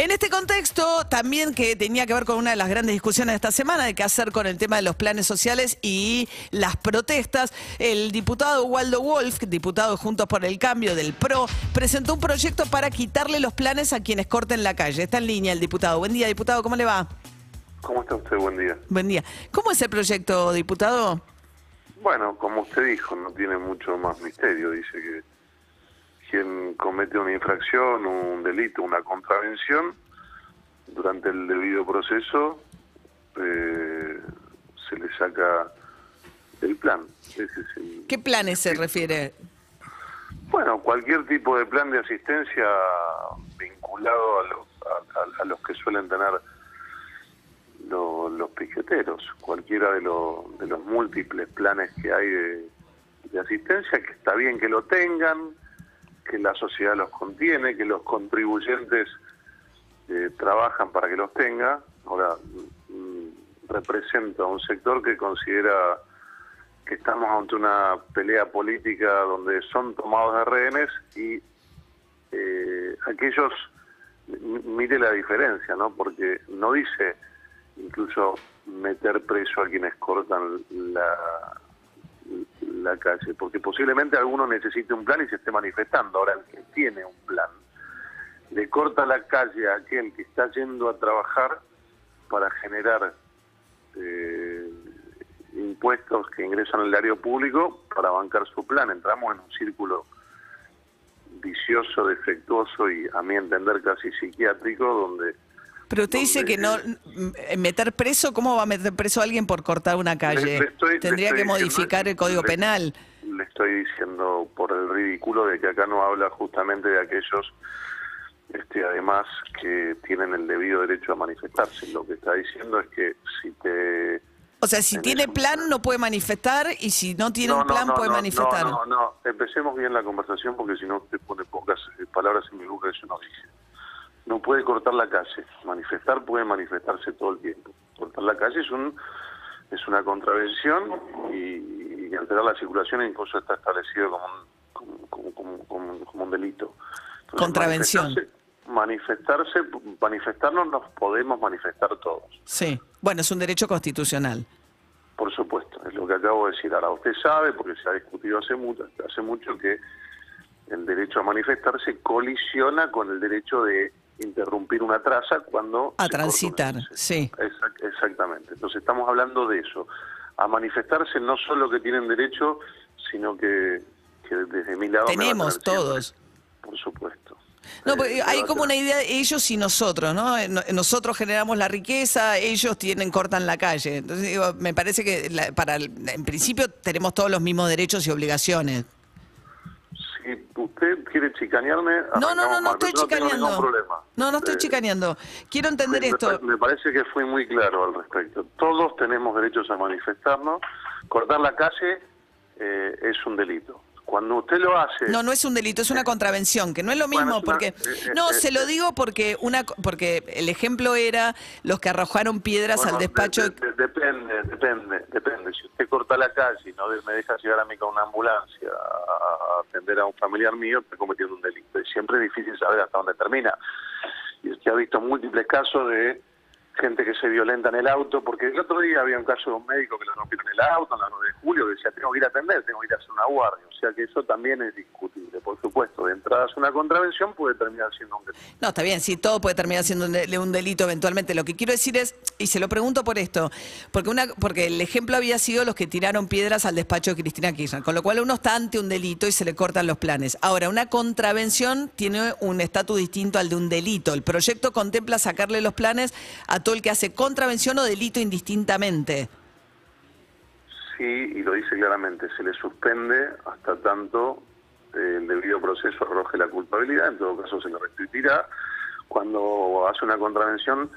En este contexto, también que tenía que ver con una de las grandes discusiones de esta semana, de qué hacer con el tema de los planes sociales y las protestas, el diputado Waldo Wolf, diputado de Juntos por el Cambio del PRO, presentó un proyecto para quitarle los planes a quienes corten la calle. Está en línea el diputado. Buen día, diputado, ¿cómo le va? ¿Cómo está usted? Buen día. Buen día. ¿Cómo es el proyecto, diputado? Bueno, como usted dijo, no tiene mucho más misterio. Dice que quien comete una infracción, un delito, una contravención, durante el debido proceso eh, se le saca el plan. Ese es el- ¿Qué planes se refiere? Bueno, cualquier tipo de plan de asistencia vinculado a los, a, a- a los que suelen tener lo- los piqueteros, cualquiera de, los de los múltiples planes que hay de, de asistencia, que está bien que lo tengan, que la sociedad los contiene, que los contribuyentes eh, trabajan para que los tenga. Ahora, mm, represento a un sector que considera que estamos ante una pelea política donde son tomados de rehenes y eh, aquellos, mire la diferencia, ¿no? Porque no dice incluso meter preso a quienes cortan la, la calle, porque posiblemente alguno necesite un plan y se esté manifestando. Ahora, el que tiene un plan le corta la calle a aquel que está yendo a trabajar para generar eh, impuestos que ingresan al área público para bancar su plan. Entramos en un círculo vicioso, defectuoso y, a mi entender, casi psiquiátrico, donde Pero usted dice que no m- meter preso, ¿cómo va a meter preso a alguien por cortar una calle? Le- le estoy- le Tendría que diciendo- modificar el Código le- Penal. le estoy diciendo por el ridículo de que acá no habla justamente de aquellos, este, además, que tienen el debido derecho a manifestarse. Lo que está diciendo es que si te... O sea, si en tiene eso- plan no puede manifestar y si no tiene un plan puede manifestar. No, no, no, empecemos bien la conversación porque si no usted pone pocas eh, palabras en mi boca que yo no dije. No puede cortar la calle. Manifestar puede manifestarse todo el tiempo. Cortar la calle es un es una contravención y, y alterar la circulación incluso está establecido como un, como, como- como- como- como un delito. Entonces, Contravención. Manifestarse, manifestarse, manifestarnos nos podemos manifestar todos. Sí. Bueno, es un derecho constitucional. Por supuesto, es lo que acabo de decir. Ahora, usted sabe, porque se ha discutido hace mucho, hace mucho que el derecho a manifestarse colisiona con el derecho de interrumpir una traza cuando... A transitar, sí. Exact- exactamente. Entonces estamos hablando de eso. A manifestarse no solo que tienen derecho, sino que, que desde mi lado... Tenemos todos. Por supuesto. No, Eh, porque me hay como una idea de ellos y nosotros, ¿no? Eh, no- Nosotros generamos la riqueza, ellos tienen cortan la calle. Entonces digo, me parece que la- para el- en principio tenemos todos los mismos derechos y obligaciones. Usted quiere chicanearme... No, no, no, no estoy ningún chicaneando. problema. No, no estoy Eh, chicaneando. Quiero entender Me- esto. Me parece que fui muy claro al respecto. Todos tenemos derechos a manifestarnos. Cortar la calle eh, es un delito. Cuando usted lo hace... No, no es un delito, es una contravención, que no es lo mismo, Bueno, es una- porque... eh, No, eh, se lo eh, digo porque una porque el ejemplo era los que arrojaron piedras Bueno, al despacho... de- de- depende, depende, depende. Si usted corta la calle y no me deja llegar a mí con una ambulancia a, a atender a un familiar mío, está cometiendo un delito. Y siempre es difícil saber hasta dónde termina. Y usted ha visto múltiples casos de gente que se violenta en el auto, porque el otro día había un caso de un médico que le rompieron el auto en la 9 de julio, decía, tengo que ir a atender, tengo que ir a hacer una guardia. O sea que eso también es discutible. Por supuesto, de entrada es una contravención, puede terminar siendo un delito. No, está bien, sí, todo puede terminar siendo un, de- un delito eventualmente. Lo que quiero decir es, y se lo pregunto por esto, porque una porque el ejemplo había sido los que tiraron piedras al despacho de Cristina Kirchner, con lo cual uno está ante un delito y se le cortan los planes. Ahora, una contravención tiene un estatus distinto al de un delito. El proyecto contempla sacarle los planes a todo el que hace contravención o delito indistintamente. Sí, y lo dice claramente, se le suspende hasta tanto el debido proceso arroje la culpabilidad, en todo caso se le restituirá. Cuando hace una contravención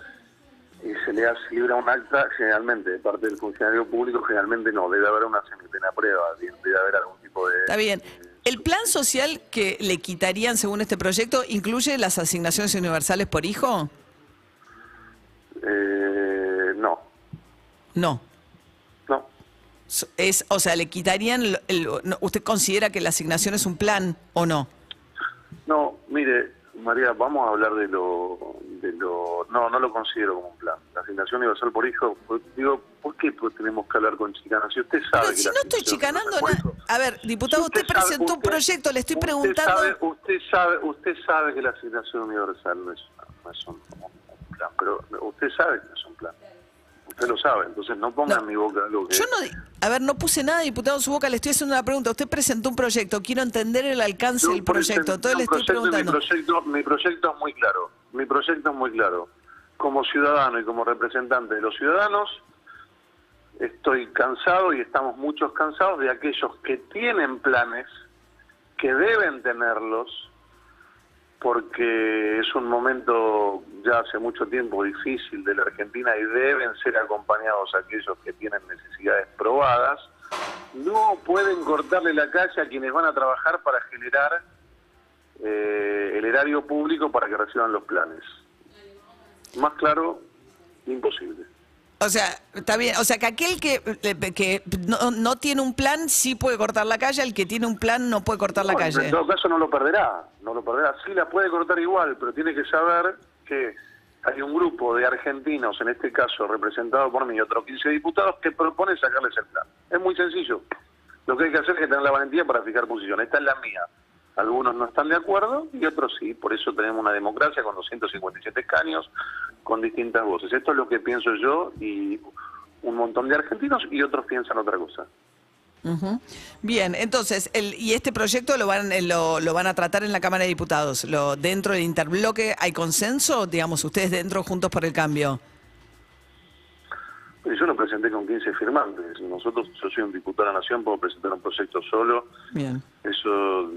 y se le hace libra un acta, generalmente de parte del funcionario público, generalmente no, debe haber una semipena prueba, debe haber algún tipo de... Está bien. ¿El plan social que le quitarían según este proyecto incluye las asignaciones universales por hijo? Eh, no, No. no, Es, o sea, le quitarían. el- el- no, ¿Usted considera que la asignación es un plan o no? no, mire, María, vamos a hablar de lo, de lo no, no lo considero como un plan. La asignación universal por hijo, digo, ¿por qué pues, tenemos que hablar con chicanas? Si usted sabe Pero si no estoy chicanando hijo- A ver, diputado, usted, sabe- presentó un usted- proyecto, le estoy usted preguntando. sabe- usted sabe, usted sabe que la asignación universal no es, no es un, un plan, pero usted sabe que no es. Usted lo sabe, entonces no ponga No. en mi boca algo que... Yo no, a ver, no puse nada, diputado, en su boca, le estoy haciendo una pregunta. Usted presentó un proyecto, quiero entender el alcance del proyecto, entonces le estoy preguntando. Mi proyecto, mi proyecto es muy claro. Mi proyecto es muy claro. Como ciudadano y como representante de los ciudadanos, estoy cansado y estamos muchos cansados de aquellos que tienen planes, que deben tenerlos, porque es un momento ya hace mucho tiempo difícil de la Argentina y deben ser acompañados aquellos que tienen necesidades probadas. No pueden cortarle la calle a quienes van a trabajar para generar eh, el erario público para que reciban los planes. Más claro, imposible. O sea, está bien, o sea, que aquel que, que no, no tiene un plan sí puede cortar la calle, el que tiene un plan no puede cortar la calle. En todo caso no lo perderá, no lo perderá. Sí la puede cortar igual, pero tiene que saber que hay un grupo de argentinos, en este caso representado por mí y otros 15 diputados, que proponen sacarles el plan. Es muy sencillo. Lo que hay que hacer es tener la valentía para fijar posición. Esta es la mía. Algunos no están de acuerdo y otros sí. Por eso tenemos una democracia con 257 escaños, con distintas voces. Esto es lo que pienso yo y un montón de argentinos y otros piensan otra cosa. Bien, entonces, el, y este proyecto lo van, eh, lo, lo van a tratar en la Cámara de Diputados. Lo, ¿Dentro del interbloque hay consenso? Digamos, ustedes dentro, juntos por el cambio. Y Yo lo presenté con 15 firmantes. Nosotros, yo soy un diputado de la Nación, puedo presentar un proyecto solo. Bien. Eso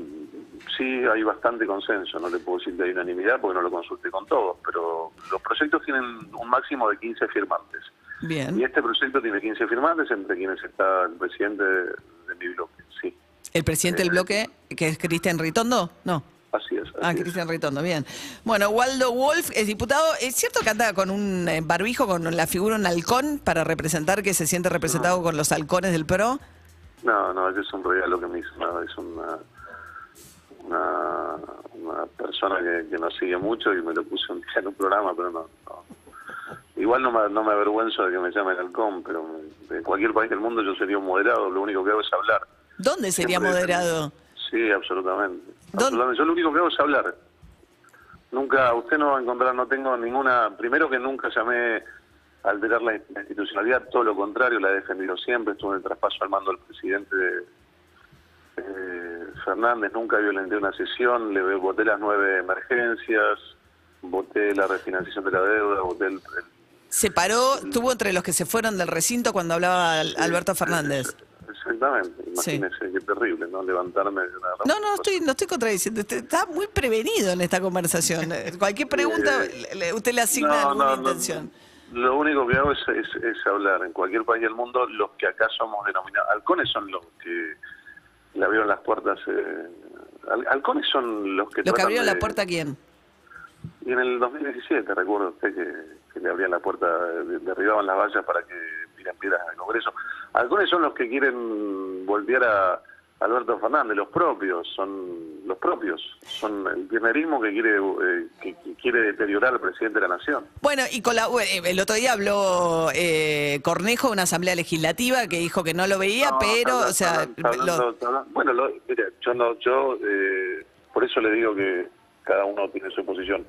sí hay bastante consenso. No le puedo decir que hay unanimidad porque no lo consulté con todos. Pero los proyectos tienen un máximo de 15 firmantes. Y Bien. este proyecto tiene 15 firmantes, entre quienes está el presidente de, de mi bloque. Sí, ¿El presidente del bloque, que es Cristian Ritondo? No. así es. Ah, así es. Cristian Ritondo, bien. Bueno, Waldo Wolf es diputado. ¿Es cierto que anda con un eh, barbijo, con la figura un halcón, para representar que se siente representado con los halcones del PRO? No, no, es un regalo que me hizo. no, es una, una, una persona que, que nos sigue mucho y me lo puse un día en un programa, pero no. no. Igual no me, no me avergüenzo de que me llamen halcón, pero en cualquier país del mundo yo sería un moderado, lo único que hago es hablar. ¿Dónde sería Siempre- moderado? Sí, absolutamente. Absolutamente. Yo lo único que hago es hablar. Nunca, usted no va a encontrar, no tengo ninguna, primero que nunca llamé a alterar la institucionalidad, todo lo contrario, la he defendido siempre, estuve en el traspaso al mando del presidente eh, Fernández, nunca violenté una sesión, le voté las nueve emergencias, voté la refinanciación de la deuda, voté el... el- Se paró, estuvo entre los que se fueron del recinto cuando hablaba Al- Alberto Fernández. Exactamente, imagínese qué terrible, ¿no? Levantarme de una... No, no, estoy, no estoy contradiciendo. Usted está muy prevenido en esta conversación. Cualquier pregunta, Eh, usted le asigna alguna intención. Lo único que hago es, es- es hablar. En cualquier país del mundo, los que acá somos denominados. Halcones son los que le abrieron las puertas. eh, hal- halcones son los que. ¿Los que abrieron la puerta a quién? Y en el 2017, recuerdo usted que, que le abrían la puerta, de- derribaban las vallas para que tiran piedras al Congreso. Halcones son los que quieren voltear a Alberto Fernández, los propios, son los propios. Son el kirchnerismo que quiere, eh, que, que quiere deteriorar al presidente de la Nación. Bueno, y con la- bueno, el otro día habló eh, Cornejo, una asamblea legislativa, que dijo que no lo veía, No, pero, o sea, lo- bueno, lo- mire, yo no, yo eh, por eso le digo que cada uno tiene su posición.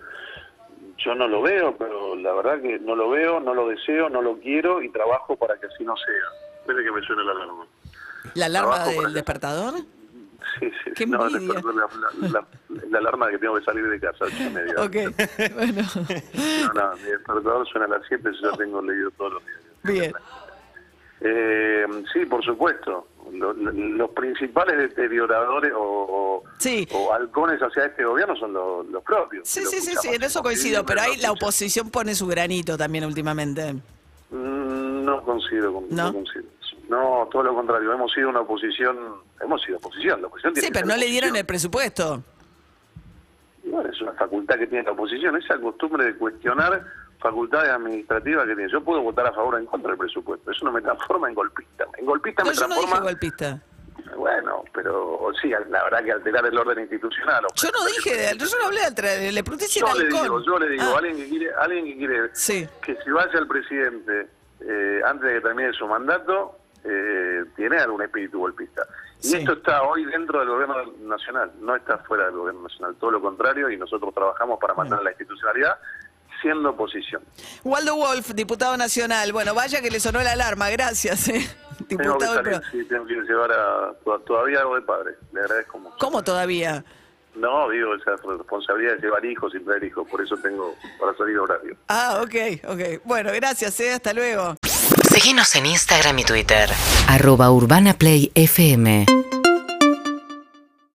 Yo no lo veo, pero la verdad que no lo veo, no lo deseo, no lo quiero y trabajo para que así no sea. Espere que me suene la alarma. La alarma del despertador. Sí, sí, Qué no, la, la- la- la alarma de que tengo que salir de casa, ocho y media. Ok, bueno, No, no, mi despertador suena a las 7, yo ya tengo leído todos los días. bien. Eh, sí, por supuesto. Lo- lo- los principales deterioradores o, Sí. o halcones hacia este gobierno son los, los propios. Sí, sí, sí, sí, en eso coincido, pero ahí la oposición pone su granito también últimamente. Mm, No coincido con ¿No? no coincido. No, todo lo contrario. Hemos sido una oposición, hemos sido oposición. La oposición tiene Sí, pero no le dieron el presupuesto. Y Bueno, es una facultad que tiene la oposición. Esa costumbre de cuestionar facultades administrativas que tiene. Yo puedo votar a favor o en contra del presupuesto. Eso no me transforma en golpista. En golpista No, me yo no transforma... dije golpista. Bueno, pero sí, la verdad que alterar el orden institucional. Yo no dije, yo no hablé de le pregunté si Yo le digo, yo le digo, Ah, alguien que quiere, alguien que quiere Sí. que si vaya el presidente eh, antes de que termine su mandato, eh, tiene algún espíritu golpista. Y Sí. esto está hoy dentro del gobierno nacional, no está fuera del gobierno nacional, todo lo contrario, y nosotros trabajamos para mantener la institucionalidad siendo oposición. Waldo Wolf, diputado nacional. Bueno, vaya que le sonó la alarma, gracias. eh. Tengo que Diputado salir, sí, tengo que llevar a, todavía algo de padre, le agradezco mucho. ¿Cómo todavía? No, digo, esa responsabilidad de llevar hijos y traer hijos, por eso tengo para salir horario. Ah, ok, ok. Bueno, gracias, eh. hasta luego. Seguinos en Instagram y Twitter. Arroba Urbana Play FM.